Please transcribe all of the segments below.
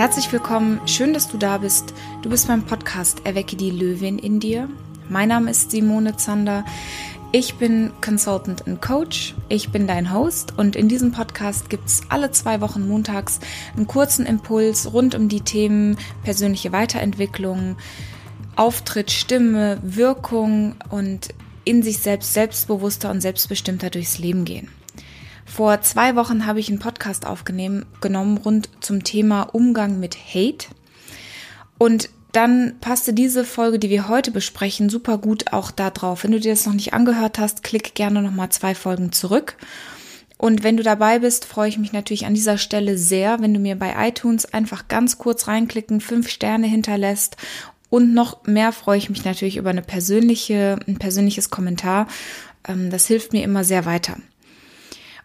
Herzlich willkommen, schön, dass du da bist. Du bist beim Podcast Erwecke die Löwin in dir. Mein Name ist Simone Zander. Ich bin Consultant und Coach. Ich bin dein Host und in diesem Podcast gibt es alle zwei Wochen montags einen kurzen Impuls rund um die Themen persönliche Weiterentwicklung, Auftritt, Stimme, Wirkung und in sich selbst selbstbewusster und selbstbestimmter durchs Leben gehen. Vor zwei Wochen habe ich einen Podcast aufgenommen rund zum Thema Umgang mit Hate. Und dann passte diese Folge, die wir heute besprechen, super gut auch da drauf. Wenn du dir das noch nicht angehört hast, klick gerne nochmal zwei Folgen zurück. Und wenn du dabei bist, freue ich mich natürlich an dieser Stelle sehr, wenn du mir bei iTunes einfach ganz kurz reinklicken, fünf Sterne hinterlässt. Und noch mehr freue ich mich natürlich über eine persönliche, ein persönliches Kommentar. Ähm, das hilft mir immer sehr weiter.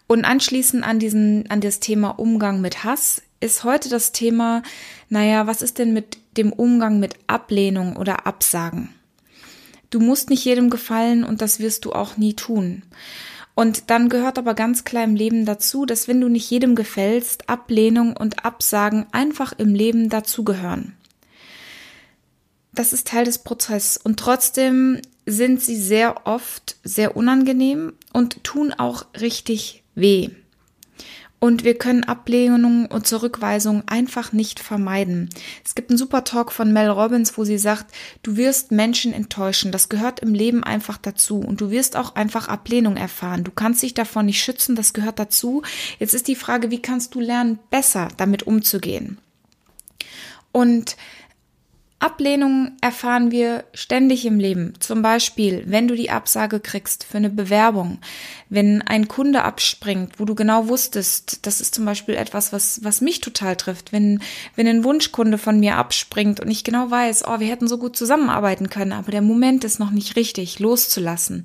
Und anschließend an diesen, an das Thema Umgang mit Hass ist heute das Thema, naja, was ist denn mit dem Umgang mit Ablehnung oder Absagen? Du musst nicht jedem gefallen und das wirst du auch nie tun. Und dann gehört aber ganz klar im Leben dazu, dass wenn du nicht jedem gefällst, Ablehnung und Absagen einfach im Leben dazugehören. Das ist Teil des Prozesses und trotzdem sind sie sehr oft sehr unangenehm und tun auch richtig weh. Und wir können Ablehnung und Zurückweisung einfach nicht vermeiden. Es gibt einen super Talk von Mel Robbins, wo sie sagt, du wirst Menschen enttäuschen. Das gehört im Leben einfach dazu. Und du wirst auch einfach Ablehnung erfahren. Du kannst dich davon nicht schützen. Das gehört dazu. Jetzt ist die Frage, wie kannst du lernen, besser damit umzugehen? Und Ablehnung erfahren wir ständig im Leben. Zum Beispiel, wenn du die Absage kriegst für eine Bewerbung, wenn ein Kunde abspringt, wo du genau wusstest, das ist zum Beispiel etwas, was, was mich total trifft, wenn, wenn ein Wunschkunde von mir abspringt und ich genau weiß, oh, wir hätten so gut zusammenarbeiten können, aber der Moment ist noch nicht richtig, loszulassen.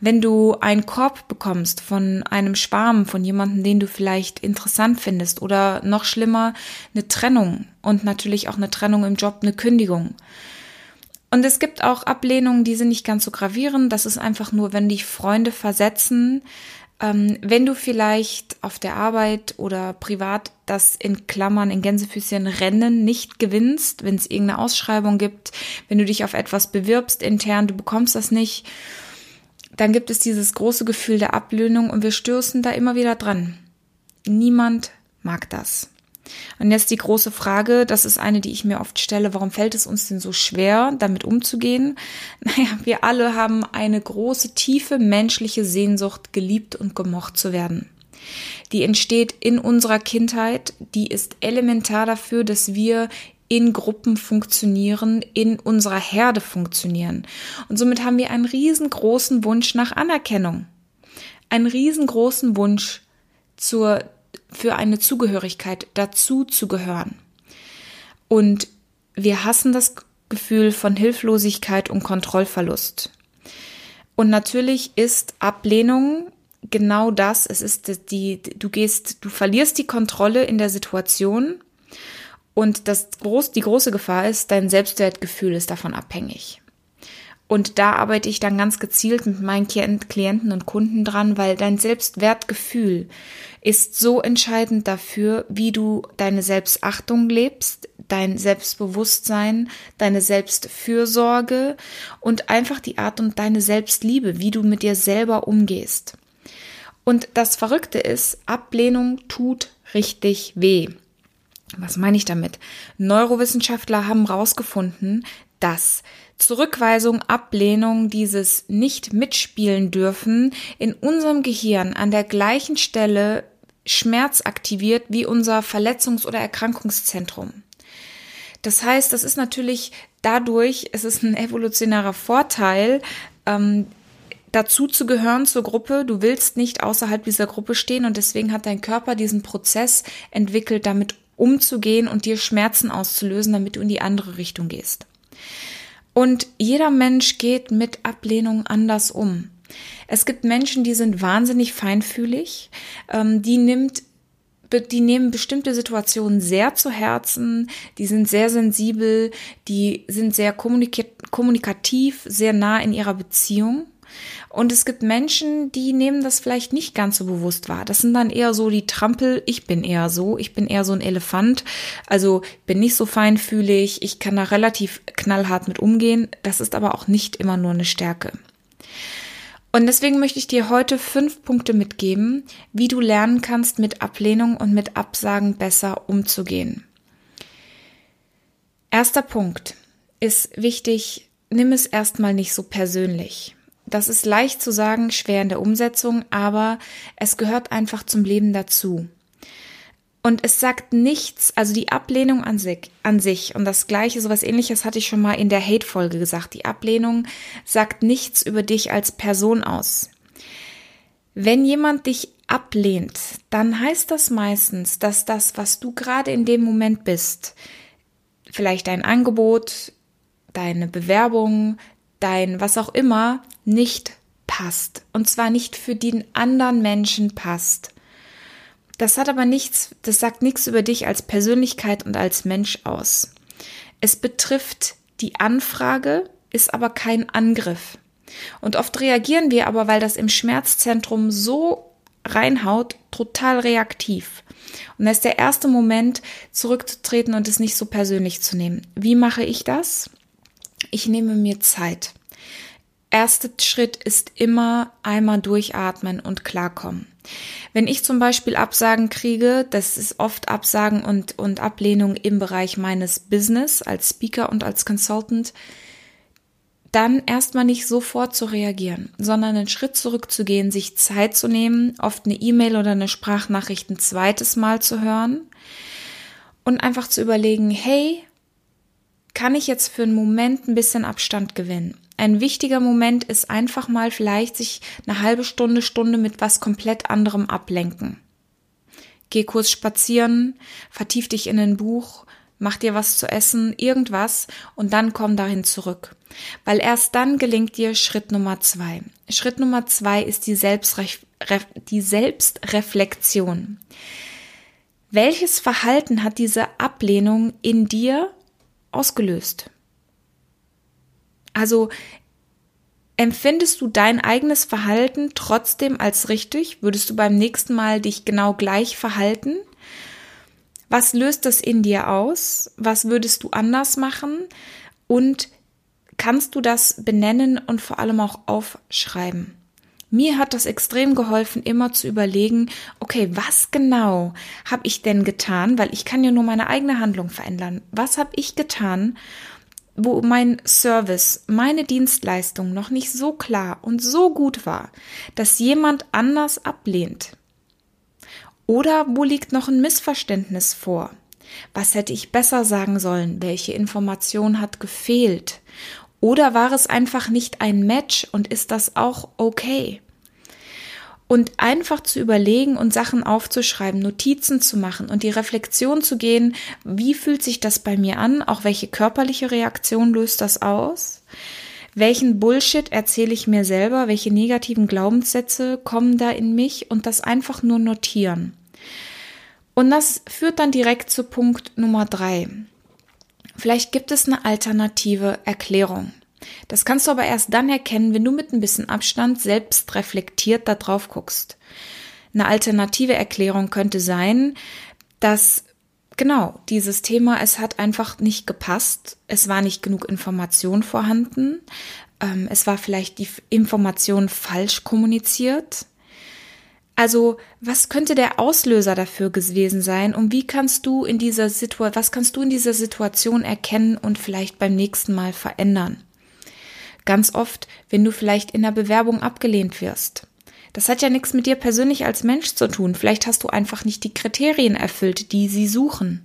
Wenn du einen Korb bekommst von einem Schwarm, von jemandem, den du vielleicht interessant findest oder noch schlimmer, eine Trennung und natürlich auch eine Trennung im Job, eine Kündigung. Und es gibt auch Ablehnungen, die sind nicht ganz so gravierend. Das ist einfach nur, wenn dich Freunde versetzen, ähm, wenn du vielleicht auf der Arbeit oder privat das in Klammern, in Gänsefüßchen Rennen nicht gewinnst, wenn es irgendeine Ausschreibung gibt, wenn du dich auf etwas bewirbst intern, du bekommst das nicht, dann gibt es dieses große Gefühl der Ablehnung und wir stößen da immer wieder dran. Niemand mag das. Und jetzt die große Frage, das ist eine, die ich mir oft stelle, warum fällt es uns denn so schwer, damit umzugehen? Naja, wir alle haben eine große, tiefe menschliche Sehnsucht, geliebt und gemocht zu werden. Die entsteht in unserer Kindheit, die ist elementar dafür, dass wir in Gruppen funktionieren, in unserer Herde funktionieren. Und somit haben wir einen riesengroßen Wunsch nach Anerkennung. Einen riesengroßen Wunsch zur für eine Zugehörigkeit dazu zu gehören. Und wir hassen das Gefühl von Hilflosigkeit und Kontrollverlust. Und natürlich ist Ablehnung genau das. Es ist die, du gehst, du verlierst die Kontrolle in der Situation und das groß, die große Gefahr ist, dein Selbstwertgefühl ist davon abhängig. Und da arbeite ich dann ganz gezielt mit meinen Klienten und Kunden dran, weil dein Selbstwertgefühl ist so entscheidend dafür, wie du deine Selbstachtung lebst, dein Selbstbewusstsein, deine Selbstfürsorge und einfach die Art und deine Selbstliebe, wie du mit dir selber umgehst. Und das Verrückte ist, Ablehnung tut richtig weh. Was meine ich damit? Neurowissenschaftler haben herausgefunden, dass Zurückweisung, Ablehnung, dieses nicht mitspielen dürfen in unserem Gehirn an der gleichen Stelle Schmerz aktiviert wie unser Verletzungs- oder Erkrankungszentrum. Das heißt, das ist natürlich dadurch, es ist ein evolutionärer Vorteil, ähm, dazu zu gehören zur Gruppe. Du willst nicht außerhalb dieser Gruppe stehen und deswegen hat dein Körper diesen Prozess entwickelt, damit umzugehen und dir Schmerzen auszulösen, damit du in die andere Richtung gehst. Und jeder Mensch geht mit Ablehnung anders um. Es gibt Menschen, die sind wahnsinnig feinfühlig, ähm, die nimmt die nehmen bestimmte Situationen sehr zu Herzen, die sind sehr sensibel, die sind sehr kommunikativ, sehr nah in ihrer Beziehung. Und es gibt Menschen, die nehmen das vielleicht nicht ganz so bewusst wahr. Das sind dann eher so die Trampel. Ich bin eher so. Ich bin eher so ein Elefant. Also bin nicht so feinfühlig. Ich kann da relativ knallhart mit umgehen. Das ist aber auch nicht immer nur eine Stärke. Und deswegen möchte ich dir heute fünf Punkte mitgeben, wie du lernen kannst, mit Ablehnung und mit Absagen besser umzugehen. Erster Punkt ist wichtig, nimm es erstmal nicht so persönlich. Das ist leicht zu sagen, schwer in der Umsetzung, aber es gehört einfach zum Leben dazu. Und es sagt nichts, also die Ablehnung an sich, an sich und das gleiche, sowas ähnliches hatte ich schon mal in der Hate-Folge gesagt. Die Ablehnung sagt nichts über dich als Person aus. Wenn jemand dich ablehnt, dann heißt das meistens, dass das, was du gerade in dem Moment bist, vielleicht dein Angebot, deine Bewerbung, dein was auch immer nicht passt. Und zwar nicht für den anderen Menschen passt. Das hat aber nichts, das sagt nichts über dich als Persönlichkeit und als Mensch aus. Es betrifft die Anfrage, ist aber kein Angriff. Und oft reagieren wir aber, weil das im Schmerzzentrum so reinhaut, total reaktiv. Und das ist der erste Moment, zurückzutreten und es nicht so persönlich zu nehmen. Wie mache ich das? Ich nehme mir Zeit. Erster Schritt ist immer einmal durchatmen und klarkommen. Wenn ich zum Beispiel Absagen kriege, das ist oft Absagen und, und Ablehnung im Bereich meines Business als Speaker und als Consultant, dann erstmal nicht sofort zu reagieren, sondern einen Schritt zurückzugehen, sich Zeit zu nehmen, oft eine E-Mail oder eine Sprachnachricht ein zweites Mal zu hören und einfach zu überlegen, hey, kann ich jetzt für einen Moment ein bisschen Abstand gewinnen? Ein wichtiger Moment ist einfach mal vielleicht sich eine halbe Stunde, Stunde mit was komplett anderem ablenken. Geh kurz spazieren, vertief dich in ein Buch, mach dir was zu essen, irgendwas und dann komm dahin zurück. Weil erst dann gelingt dir Schritt Nummer zwei. Schritt Nummer zwei ist die, Selbstref die Selbstreflexion. Welches Verhalten hat diese Ablehnung in dir ausgelöst? Also empfindest du dein eigenes Verhalten trotzdem als richtig? Würdest du beim nächsten Mal dich genau gleich verhalten? Was löst das in dir aus? Was würdest du anders machen? Und kannst du das benennen und vor allem auch aufschreiben? Mir hat das extrem geholfen, immer zu überlegen, okay, was genau habe ich denn getan, weil ich kann ja nur meine eigene Handlung verändern. Was habe ich getan, wo mein Service, meine Dienstleistung noch nicht so klar und so gut war, dass jemand anders ablehnt? Oder wo liegt noch ein Missverständnis vor? Was hätte ich besser sagen sollen? Welche Information hat gefehlt? Oder war es einfach nicht ein Match und ist das auch okay? Und einfach zu überlegen und Sachen aufzuschreiben, Notizen zu machen und die Reflexion zu gehen, wie fühlt sich das bei mir an? Auch welche körperliche Reaktion löst das aus? Welchen Bullshit erzähle ich mir selber? Welche negativen Glaubenssätze kommen da in mich? Und das einfach nur notieren. Und das führt dann direkt zu Punkt Nummer drei. Vielleicht gibt es eine alternative Erklärung. Das kannst du aber erst dann erkennen, wenn du mit ein bisschen Abstand selbst reflektiert da drauf guckst. Eine alternative Erklärung könnte sein, dass genau dieses Thema, es hat einfach nicht gepasst, es war nicht genug Information vorhanden, ähm, es war vielleicht die Information falsch kommuniziert, also, was könnte der Auslöser dafür gewesen sein und wie kannst du in dieser Situation, was kannst du in dieser Situation erkennen und vielleicht beim nächsten Mal verändern? Ganz oft, wenn du vielleicht in der Bewerbung abgelehnt wirst. Das hat ja nichts mit dir persönlich als Mensch zu tun. Vielleicht hast du einfach nicht die Kriterien erfüllt, die sie suchen.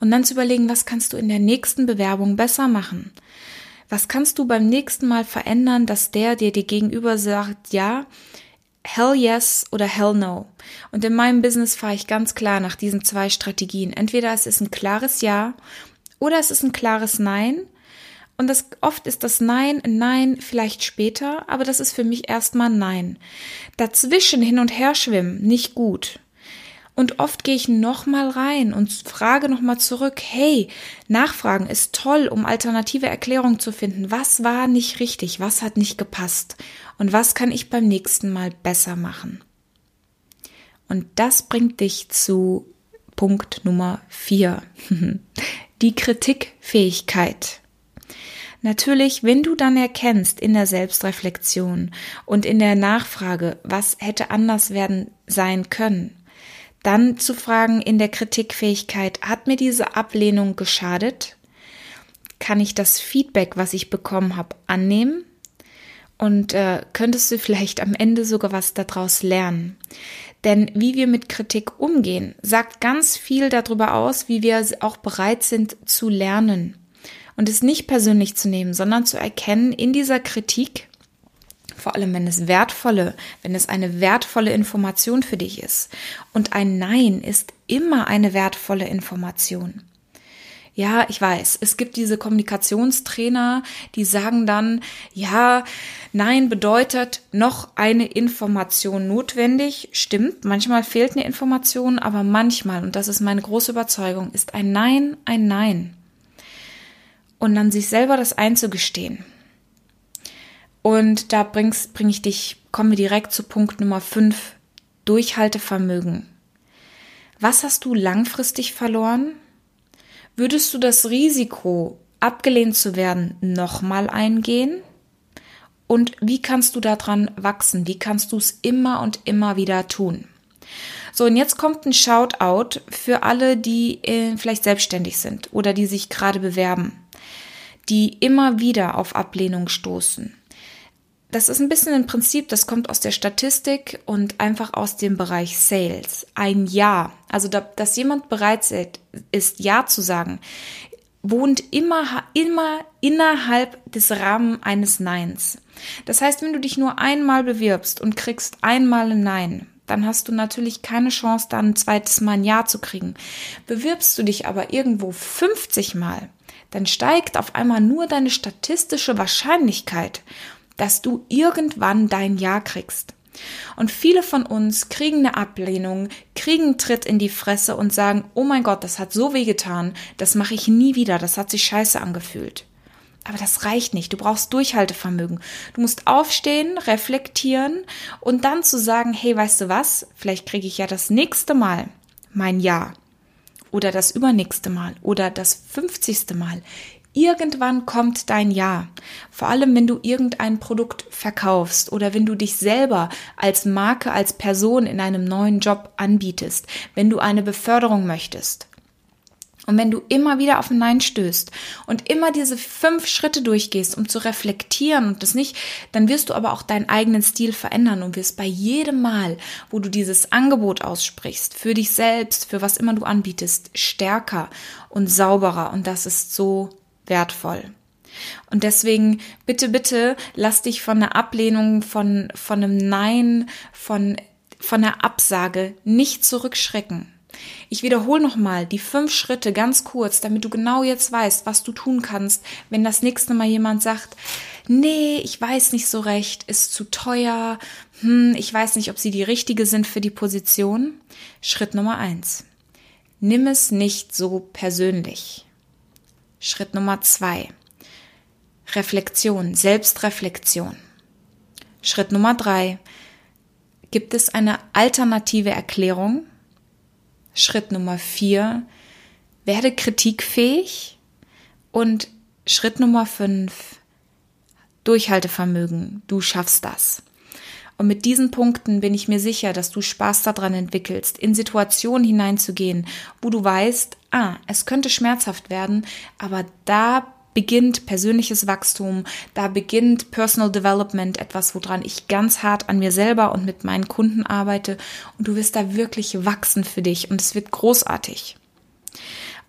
Und dann zu überlegen, was kannst du in der nächsten Bewerbung besser machen? Was kannst du beim nächsten Mal verändern, dass der, dir gegenüber sagt, ja, Hell yes oder Hell no. Und in meinem Business fahre ich ganz klar nach diesen zwei Strategien. Entweder es ist ein klares Ja oder es ist ein klares Nein. Und das, oft ist das Nein ein Nein vielleicht später, aber das ist für mich erstmal Nein. Dazwischen hin und her schwimmen, nicht gut. Und oft gehe ich nochmal rein und frage nochmal zurück, hey, Nachfragen ist toll, um alternative Erklärungen zu finden. Was war nicht richtig? Was hat nicht gepasst? Und was kann ich beim nächsten Mal besser machen? Und das bringt dich zu Punkt Nummer vier. Die Kritikfähigkeit. Natürlich, wenn du dann erkennst in der Selbstreflexion und in der Nachfrage, was hätte anders werden sein können, dann zu fragen in der Kritikfähigkeit, hat mir diese Ablehnung geschadet? Kann ich das Feedback, was ich bekommen habe, annehmen? Und äh, könntest du vielleicht am Ende sogar was daraus lernen? Denn wie wir mit Kritik umgehen, sagt ganz viel darüber aus, wie wir auch bereit sind zu lernen und es nicht persönlich zu nehmen, sondern zu erkennen in dieser Kritik, vor allem wenn es wertvolle, wenn es eine wertvolle Information für dich ist. Und ein Nein ist immer eine wertvolle Information. Ja, ich weiß, es gibt diese Kommunikationstrainer, die sagen dann, ja, nein bedeutet noch eine Information notwendig. Stimmt, manchmal fehlt eine Information, aber manchmal, und das ist meine große Überzeugung, ist ein Nein ein Nein und dann sich selber das einzugestehen. Und da bringst, bring ich dich, kommen wir direkt zu Punkt Nummer 5, Durchhaltevermögen. Was hast du langfristig verloren? Würdest du das Risiko, abgelehnt zu werden, nochmal eingehen? Und wie kannst du daran wachsen? Wie kannst du es immer und immer wieder tun? So, und jetzt kommt ein Shoutout für alle, die äh, vielleicht selbstständig sind oder die sich gerade bewerben die immer wieder auf Ablehnung stoßen. Das ist ein bisschen ein Prinzip, das kommt aus der Statistik und einfach aus dem Bereich Sales. Ein Ja, also da, dass jemand bereit ist, Ja zu sagen, wohnt immer, immer innerhalb des Rahmen eines Neins. Das heißt, wenn du dich nur einmal bewirbst und kriegst einmal ein Nein, dann hast du natürlich keine Chance, dann ein zweites Mal ein Ja zu kriegen. Bewirbst du dich aber irgendwo 50 Mal, dann steigt auf einmal nur deine statistische Wahrscheinlichkeit, dass du irgendwann dein Ja kriegst. Und viele von uns kriegen eine Ablehnung, kriegen einen Tritt in die Fresse und sagen, oh mein Gott, das hat so weh getan, das mache ich nie wieder, das hat sich scheiße angefühlt. Aber das reicht nicht. Du brauchst Durchhaltevermögen. Du musst aufstehen, reflektieren und dann zu sagen, hey, weißt du was? Vielleicht kriege ich ja das nächste Mal mein Ja oder das übernächste Mal oder das fünfzigste Mal. Irgendwann kommt dein Ja. Vor allem, wenn du irgendein Produkt verkaufst oder wenn du dich selber als Marke, als Person in einem neuen Job anbietest, wenn du eine Beförderung möchtest. Und wenn du immer wieder auf ein Nein stößt und immer diese fünf Schritte durchgehst, um zu reflektieren und das nicht, dann wirst du aber auch deinen eigenen Stil verändern und wirst bei jedem Mal, wo du dieses Angebot aussprichst, für dich selbst, für was immer du anbietest, stärker und sauberer. Und das ist so wertvoll. Und deswegen bitte, bitte lass dich von der Ablehnung, von, von einem Nein, von, von der Absage nicht zurückschrecken. Ich wiederhole nochmal die fünf Schritte ganz kurz, damit du genau jetzt weißt, was du tun kannst, wenn das nächste Mal jemand sagt, nee, ich weiß nicht so recht, ist zu teuer, hm, ich weiß nicht, ob sie die richtige sind für die Position. Schritt Nummer eins. Nimm es nicht so persönlich. Schritt Nummer zwei. Reflexion, Selbstreflexion. Schritt Nummer drei. Gibt es eine alternative Erklärung? Schritt Nummer vier, werde kritikfähig. Und Schritt Nummer fünf, Durchhaltevermögen. Du schaffst das. Und mit diesen Punkten bin ich mir sicher, dass du Spaß daran entwickelst, in Situationen hineinzugehen, wo du weißt, ah, es könnte schmerzhaft werden, aber da beginnt persönliches Wachstum, da beginnt Personal Development, etwas, woran ich ganz hart an mir selber und mit meinen Kunden arbeite und du wirst da wirklich wachsen für dich und es wird großartig.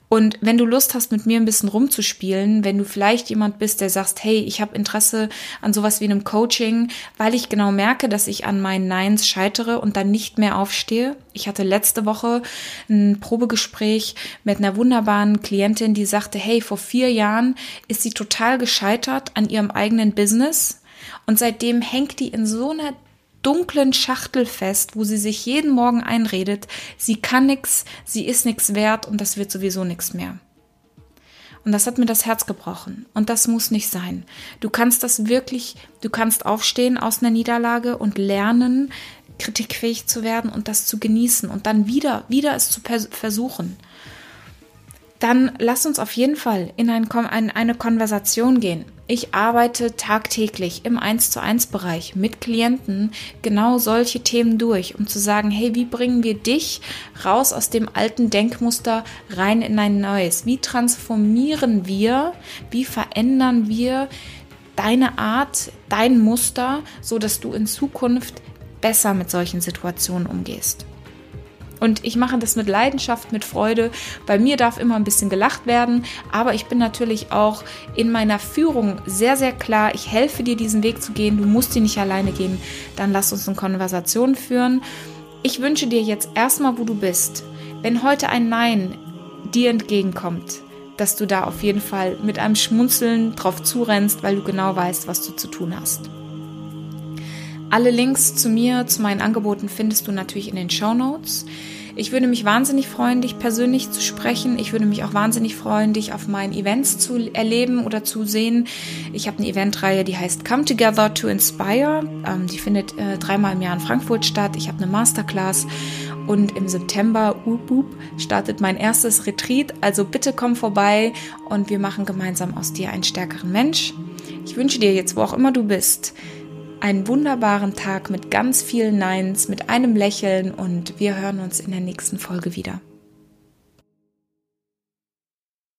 Und wenn du Lust hast, mit mir ein bisschen rumzuspielen, wenn du vielleicht jemand bist, der sagst, hey, ich habe Interesse an sowas wie einem Coaching, weil ich genau merke, dass ich an meinen Neins scheitere und dann nicht mehr aufstehe. Ich hatte letzte Woche ein Probegespräch mit einer wunderbaren Klientin, die sagte, hey, vor vier Jahren ist sie total gescheitert an ihrem eigenen Business und seitdem hängt die in so einer dunklen Schachtel fest, wo sie sich jeden Morgen einredet, sie kann nix, sie ist nix wert und das wird sowieso nix mehr. Und das hat mir das Herz gebrochen. Und das muss nicht sein. Du kannst das wirklich, du kannst aufstehen aus einer Niederlage und lernen, kritikfähig zu werden und das zu genießen und dann wieder, wieder es zu versuchen dann lass uns auf jeden Fall in ein, eine Konversation gehen. Ich arbeite tagtäglich im 1 zu 1 Bereich mit Klienten genau solche Themen durch, um zu sagen, hey, wie bringen wir dich raus aus dem alten Denkmuster rein in ein neues? Wie transformieren wir, wie verändern wir deine Art, dein Muster, so dass du in Zukunft besser mit solchen Situationen umgehst? Und ich mache das mit Leidenschaft, mit Freude. Bei mir darf immer ein bisschen gelacht werden, aber ich bin natürlich auch in meiner Führung sehr, sehr klar, ich helfe dir, diesen Weg zu gehen. Du musst ihn nicht alleine gehen. Dann lass uns eine Konversation führen. Ich wünsche dir jetzt erstmal, wo du bist, wenn heute ein Nein dir entgegenkommt, dass du da auf jeden Fall mit einem Schmunzeln drauf zurennst, weil du genau weißt, was du zu tun hast. Alle Links zu mir, zu meinen Angeboten findest du natürlich in den Show Notes. Ich würde mich wahnsinnig freuen, dich persönlich zu sprechen. Ich würde mich auch wahnsinnig freuen, dich auf meinen Events zu erleben oder zu sehen. Ich habe eine Eventreihe, die heißt Come Together to Inspire. Ähm, die findet äh, dreimal im Jahr in Frankfurt statt. Ich habe eine Masterclass und im September up, up, startet mein erstes Retreat. Also bitte komm vorbei und wir machen gemeinsam aus dir einen stärkeren Mensch. Ich wünsche dir jetzt, wo auch immer du bist, einen wunderbaren Tag mit ganz vielen Neins, mit einem Lächeln und wir hören uns in der nächsten Folge wieder.